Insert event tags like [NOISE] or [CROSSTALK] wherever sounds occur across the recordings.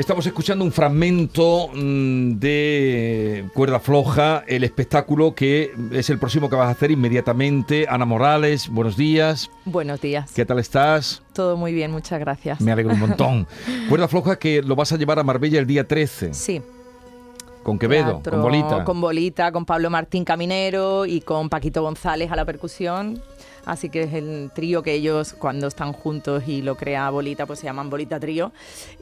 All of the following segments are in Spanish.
Estamos escuchando un fragmento mm, de Cuerda Floja, el espectáculo que es el próximo que vas a hacer inmediatamente. Ana Morales, buenos días. Buenos días. ¿Qué tal estás? Todo muy bien, muchas gracias. Me alegro un [LAUGHS] montón. Cuerda Floja que lo vas a llevar a Marbella el día 13. Sí. Con Quevedo, con Bolita. Con Bolita, con Pablo Martín Caminero y con Paquito González a la percusión. Así que es el trío que ellos cuando están juntos y lo crea Bolita, pues se llaman Bolita Trío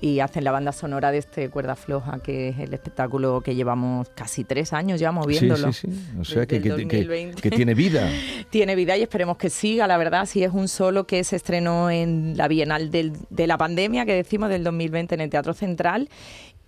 y hacen la banda sonora de este Cuerda Floja, que es el espectáculo que llevamos casi tres años ya moviéndolo. Sí, sí, sí. O sea, que, que, tiene vida. [LAUGHS] tiene vida y esperemos que siga, la verdad. Si es un solo que se estrenó en la Bienal de la pandemia, que decimos, del 2020 en el Teatro Central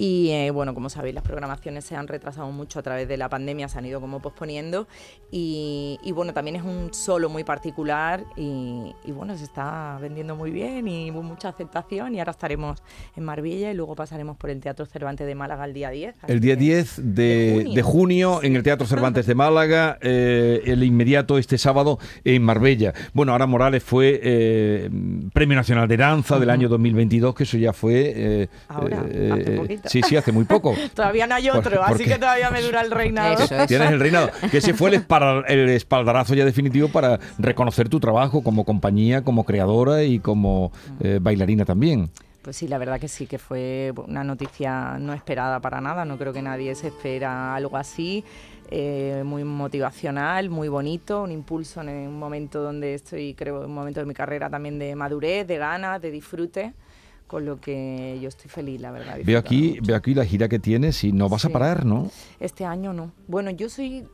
y eh, bueno, como sabéis, las programaciones se han retrasado mucho a través de la pandemia, se han ido como posponiendo. Y, bueno, también es un solo muy particular y, bueno, se está vendiendo muy bien y mucha aceptación. Y ahora estaremos en Marbella y luego pasaremos por el Teatro Cervantes de Málaga el día 10. El día 10 de, junio, en el Teatro Cervantes de Málaga, eh, el inmediato este sábado en Marbella. Bueno, ahora Morales fue eh, Premio Nacional de Danza del año 2022, que eso ya fue. ahora, hace poquito. Sí, sí, hace muy poco. [LAUGHS] todavía no hay otro, así que todavía me dura el reinado. Tienes el reinado. Que ese fue el, espaldarazo ya definitivo para reconocer tu trabajo como compañía, como creadora y como eh, bailarina también. Pues sí, la verdad que sí, que fue una noticia no esperada para nada. No creo que nadie se espera algo así. Eh, muy motivacional, muy bonito, un impulso en un momento donde estoy, creo, un momento de mi carrera también de madurez, de ganas, de disfrute con lo que yo estoy feliz, la verdad. Veo aquí, veo aquí la gira que tienes y no vas a parar, ¿no? Este año no. Bueno, yo soy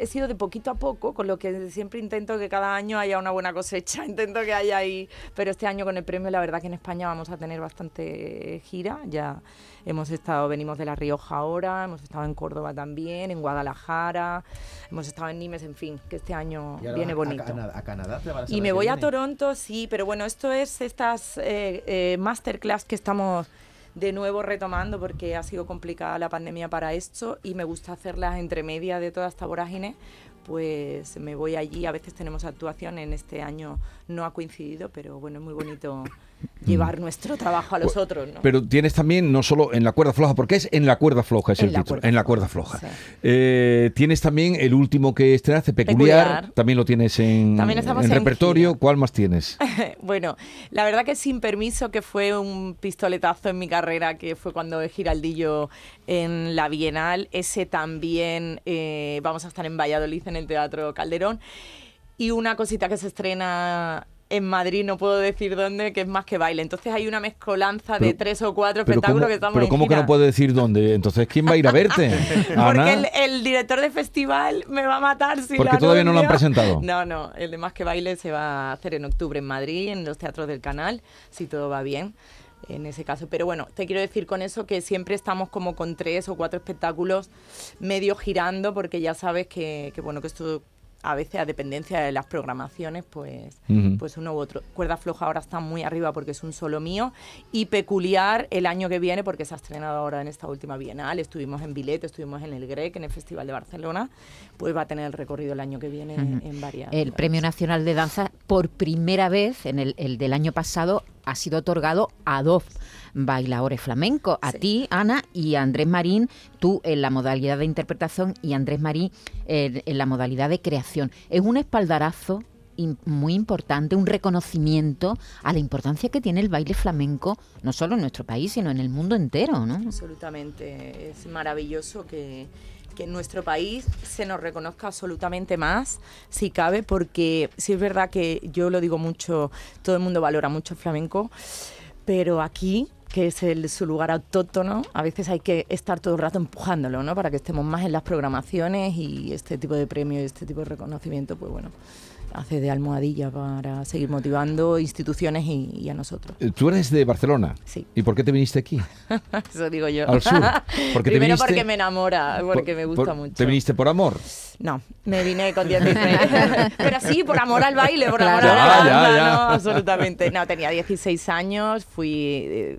he sido de poquito a poco, con lo que siempre intento que cada año haya una buena cosecha, [LAUGHS] intento que haya ahí, pero este año con el premio la verdad que en España vamos a tener bastante gira, ya hemos estado, venimos de La Rioja ahora, hemos estado en Córdoba también, en Guadalajara, hemos estado en Nimes, en fin, que este año viene bonito. A, Canadá, Y me voy a Toronto, sí, pero bueno, esto es estas eh, eh, masterclass que estamos de nuevo retomando porque ha sido complicada la pandemia para esto y me gusta hacerlas entre media de toda esta vorágine, pues me voy allí. A veces tenemos actuación, en este año no ha coincidido, pero bueno, es muy bonito llevar mm. nuestro trabajo a los otros. ¿no? Pero tienes también, no solo en la cuerda floja, porque es en la cuerda floja, es el título, en la cuerda floja. Eh, tienes también el último que estrenaste, peculiar, también lo tienes en, en, repertorio. ¿Cuál más tienes? [LAUGHS] bueno, la verdad que sin permiso, que fue un pistoletazo en mi carrera, que fue cuando Giraldillo en la Bienal, ese también eh, vamos a estar en Valladolid, en el Teatro Calderón. Y una cosita que se estrena en Madrid, no puedo decir dónde, que es más que baile. Entonces hay una mezcolanza de tres o cuatro espectáculos que estamos Pero ¿cómo que no puedo decir dónde? Entonces, ¿quién va a ir a verte? [LAUGHS] Porque el, director de festival me va a matar si Porque todavía no lo han presentado. [LAUGHS] No, no, el de Más que Baile se va a hacer en octubre en Madrid, en los teatros del canal, si todo va bien en ese caso. Pero bueno, te quiero decir con eso que siempre estamos como con tres o cuatro espectáculos medio girando, porque ya sabes que, que bueno, que esto a veces a dependencia de las programaciones, pues, pues uno u otro. Cuerda floja ahora está muy arriba porque es un solo mío y peculiar el año que viene porque se ha estrenado ahora en esta última bienal, estuvimos en Bilet, estuvimos en el GREC, en el Festival de Barcelona, pues va a tener el recorrido el año que viene en varias. El Premio Nacional de Danza por primera vez en el, el del año pasado ha sido otorgado a dos bailadores flamencos, a ti, Ana, y a Andrés Marín, tú en la modalidad de interpretación y Andrés Marín en, la modalidad de creación. Es un espaldarazo muy importante, un reconocimiento a la importancia que tiene el baile flamenco, no solo en nuestro país, sino en el mundo entero, ¿no? Absolutamente, es maravilloso que, que en nuestro país se nos reconozca absolutamente más, si cabe, porque sí es verdad que yo lo digo mucho, todo el mundo valora mucho el flamenco, pero aquí que es el, su lugar autóctono, a veces hay que estar todo el rato empujándolo, ¿no? Para que estemos más en las programaciones y este tipo de premio y este tipo de reconocimiento, pues bueno, hace de almohadilla para seguir motivando instituciones y, y a nosotros. Eh, Tú eres de Barcelona. Sí. ¿Y por qué te viniste aquí? [LAUGHS] Eso digo yo. Al sur. [LAUGHS] Porque te Primero viniste- porque me enamora, porque Por- me gusta por- mucho. ¿Te viniste por amor? No, me vine con 16. [LAUGHS] Pero sí, por amor al baile, por amor a la ya, ya. no, absolutamente. No, tenía 16 años, fui eh,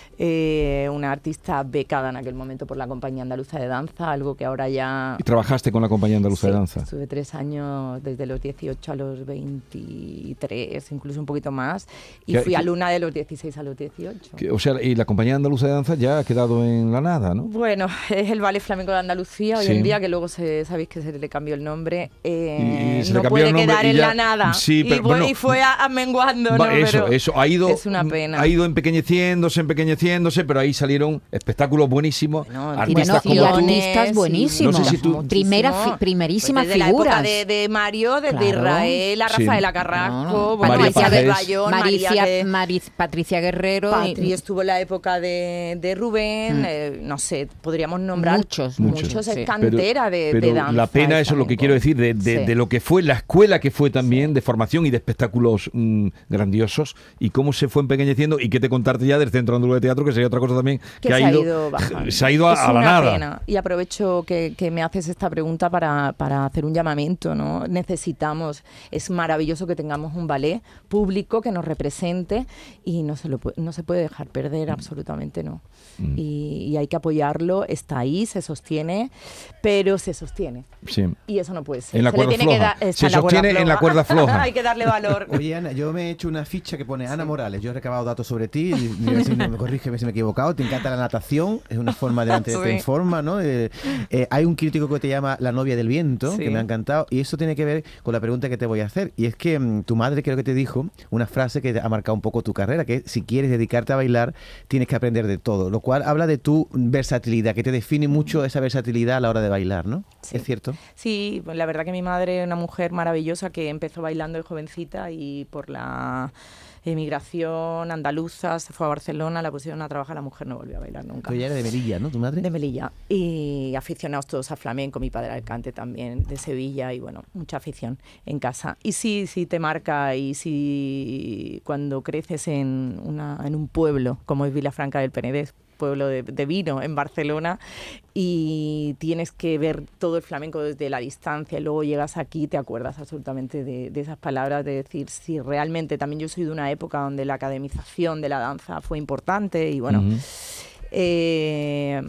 eh, una artista becada en aquel momento por la Compañía Andaluza de Danza, algo que ahora ya... ¿Y trabajaste con la compañía andaluza de Sí, danza? Estuve tres años, desde los 18 a los 23, incluso un poquito más, y ¿Qué- fui alumna de los 16 a los 18. Que, o sea, y la compañía andaluza de danza ya ha quedado en la nada, ¿no? Bueno, [LAUGHS] es el Ballet Flamenco de Andalucía hoy Sí. en día, que luego se, sabéis que se le cambió el nombre. eh, Y- y se le no cambió puede el nombre quedar y en ya- la nada. sí, y, pero fue, bueno, y fue a- amenguando, Va, ¿no? eso, Pero eso, ha ido, Es una pena. ha ido empequeñeciéndose, pero ahí salieron espectáculos buenísimos, Bueno, artistas como artistas sí, buenísimos. No sé si tú- Primera muchísimo. fi- primerísimas Pues. La época de, de Mario, desde Claro. Israel, a Sí. Rafaela Carrasco, No, bueno, María Pajés. Bayón, Maricia- María de- Mariz- Patricia Guerrero. y- estuvo en la época de, de Rubén, Mm. eh, no sé, podríamos nombrar Muchos, muchos, muchos. es Sí. cantera de, de pero danza. la pena, eso es lo que quiero decir, de, de- Sí. de lo que fue la escuela que fue también de formación y de espectáculos mm, grandiosos y cómo se fue empequeñeciendo y qué te contarte ya del Centro Andaluz de Teatro, que sería otra cosa también que, que ha se ha ido, ido bajando. [LAUGHS] se ha ido a, Es a la una nada. pena. Y aprovecho que, que me haces esta pregunta para, para hacer un llamamiento, ¿no? Necesitamos, es maravilloso que tengamos un ballet público que nos represente y no se, lo, no se puede dejar perder, absolutamente no. Mm. Y, y hay que apoyarlo, está ahí, se sostiene, pero se sostiene. Sí. Y eso no puede ser. En la Se le cuerda tiene que floja. está Se en la cuerda sostiene en la cuerda floja. [LAUGHS] hay que darle valor. Oye, Ana, yo me he hecho una ficha que pone Ana Morales. Yo he recabado datos sobre ti. Y, [LAUGHS] si no me corrígeme si me he equivocado. Te encanta la natación. Es una forma de antes [LAUGHS] Sí. te informa, ¿no? Eh, eh, hay un crítico que te llama La novia del viento, Sí. que me ha encantado. Y eso tiene que ver con la pregunta que te voy a hacer. Y es que mm, tu madre creo que te dijo una frase que ha marcado un poco tu carrera, que es, si quieres dedicarte a bailar, tienes que aprender de todo. Lo cual habla de tu versatilidad, que te define mucho esa versatilidad a la hora de bailar, ¿no? Sí. ¿Es cierto? Sí, pues la verdad que mi madre es una mujer maravillosa que empezó bailando de jovencita y por la emigración andaluza se fue a Barcelona, la pusieron a trabajar, la mujer no volvió a bailar nunca. Ella era de Melilla, ¿no? ¿Tu madre? De Melilla. Y aficionados todos a flamenco, mi padre al cante también, de Sevilla, y bueno, mucha afición en casa. Y sí, sí te marca, y sí cuando creces en, una, en un pueblo como es Vilafranca del Penedés, pueblo de, de vino en Barcelona, y tienes que ver todo el flamenco desde la distancia, y luego llegas aquí y te acuerdas absolutamente de, de esas palabras, de decir si realmente, también yo soy de una época donde la academización de la danza fue importante, y bueno, eh,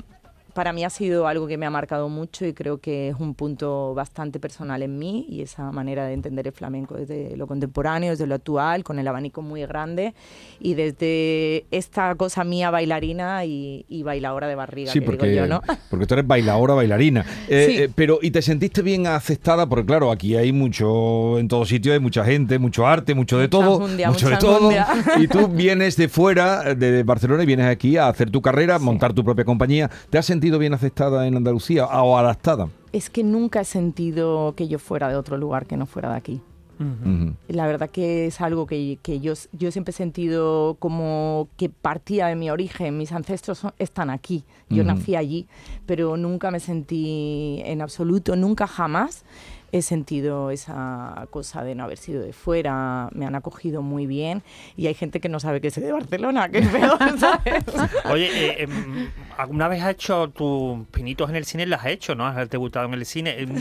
para mí ha sido algo que me ha marcado mucho y creo que es un punto bastante personal en mí y esa manera de entender el flamenco desde lo contemporáneo, desde lo actual, con el abanico muy grande y desde esta cosa mía bailarina y, y bailadora de barriga, Sí, que porque, digo yo, ¿no? [LAUGHS] porque tú eres bailadora, bailarina. Eh, Sí. eh, pero, ¿y te sentiste bien aceptada? Porque claro, aquí hay mucho, en todos sitios hay mucha gente, mucho arte, mucho de todo. enjundia, mucho de todo. enjundia. [LAUGHS] Y tú vienes de fuera, de Barcelona, y vienes aquí a hacer tu carrera, montar tu propia compañía. ¿Te has sentido bien aceptada en Andalucía o adaptada? Es que nunca he sentido que yo fuera de otro lugar que no fuera de aquí. Ujú. La verdad que es algo que, que yo, yo siempre he sentido como que partía de mi origen, mis ancestros son- están aquí, yo nací allí, pero nunca me sentí en absoluto, nunca jamás he sentido esa cosa de no haber sido de fuera, me han acogido muy bien y hay gente que no sabe que soy de Barcelona, que es peor, [LAUGHS] ¿sabes? Oye, eh, em, ¿alguna vez has hecho tus pinitos en el cine? ¿Las has hecho, no? ¿Has debutado en el cine? Em,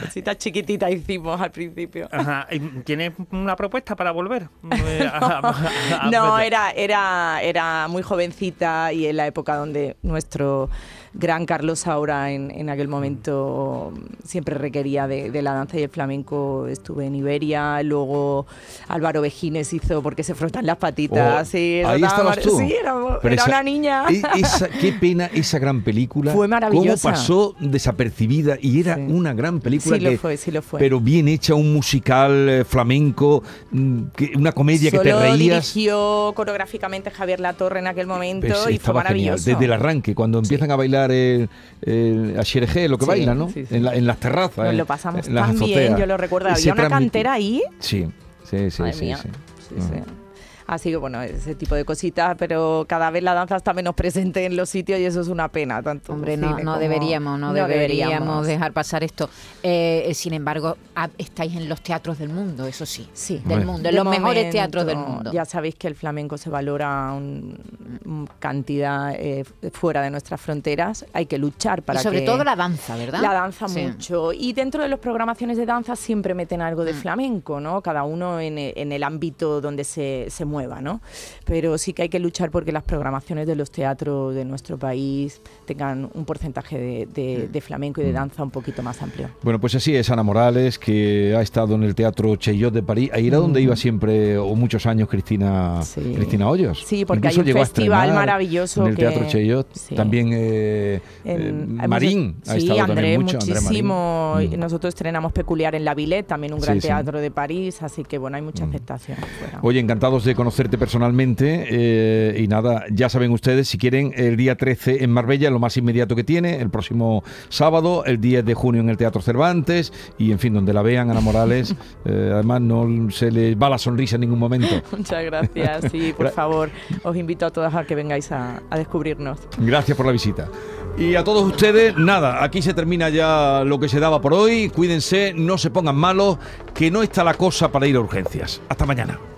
Cosita chiquitita hicimos al principio. ajá, ¿Tienes una propuesta para volver? [LAUGHS] Eh, No, a- era, era, era muy jovencita y en la época donde nuestro gran Carlos Saura en, en aquel momento siempre requería de, de la danza y el flamenco. Estuve en Iberia, luego Álvaro Vejines hizo Porque se frotan las patitas. Oh, sí, ahí estaba estabas tú. Sí, era, era esa- una niña. esa- qué pena esa gran película. Fue maravillosa. Cómo pasó desapercibida y era Sí. una gran película. Sí lo que- fue, sí lo fue. Pero bien hecha, un musical eh, flamenco, mm, que- una comedia que te Solo reías. dirigió coreográficamente Javier Latorre en aquel momento Pues y fue estaba genial, maravilloso. desde el arranque, cuando empiezan a bailar el, el a Xerejé, lo que Sí, bailan, ¿no? sí, sí. En, la- en las terrazas. Nos lo pasamos tan bien, yo lo recuerdo. Había una cantera ahí Sí, sí, sí, Madre sí. mía. sí. Sí, Ujú. Sí. Así que bueno, ese tipo de cositas, pero cada vez la danza está menos presente en los sitios y eso es una pena. Tanto Hombre, no, deberíamos, no, no deberíamos, deberíamos. dejar pasar esto. Eh, eh, sin embargo, ah, estáis en los teatros del mundo, eso sí. Sí. Del Bueno. mundo, en De los mejores teatros del mundo. Ya sabéis que el flamenco se valora un, un cantidad eh, fuera de nuestras fronteras. Hay que luchar para y sobre que todo la danza, ¿verdad? La danza Sí. mucho. Y dentro de las programaciones de danza siempre meten algo Mm. de flamenco, ¿no? Cada uno en, en el ámbito donde se, se mueva, ¿no? Pero sí que hay que luchar porque las programaciones de los teatros de nuestro país tengan un porcentaje de, de- Mm. de flamenco y de danza un poquito más amplio. Bueno, pues así es Ana Morales, que ha estado en el Teatro Cheyot de París. Ahí era donde iba siempre, o muchos años, Cristina, Sí. Cristina Hoyos. Sí, porque Incluso hay un festival maravilloso En el que- Teatro Cheyot. Sí. También eh, En- eh, Marín ha sí, estado André, también mucho. André Marín. muchísimo. Mm. Nosotros estrenamos Peculiar en la Villette, también un gran teatro de París, así que bueno, hay mucha aceptación. fuera. Oye, encantados de conocerte personalmente eh, y nada, ya saben ustedes, si quieren, el día 13 en Marbella, lo más inmediato que tiene, el próximo sábado, el 10 de junio en el Teatro Cervantes y en fin, donde la vean, Ana Morales, [LAUGHS] eh, además no se le va la sonrisa en ningún momento. [LAUGHS] Muchas gracias y por favor os invito a todas a que vengáis a, a descubrirnos. Gracias por la visita. Y a todos ustedes, nada, aquí se termina ya lo que se daba por hoy. Cuídense, no se pongan malos, que no está la cosa para ir a urgencias. Hasta mañana.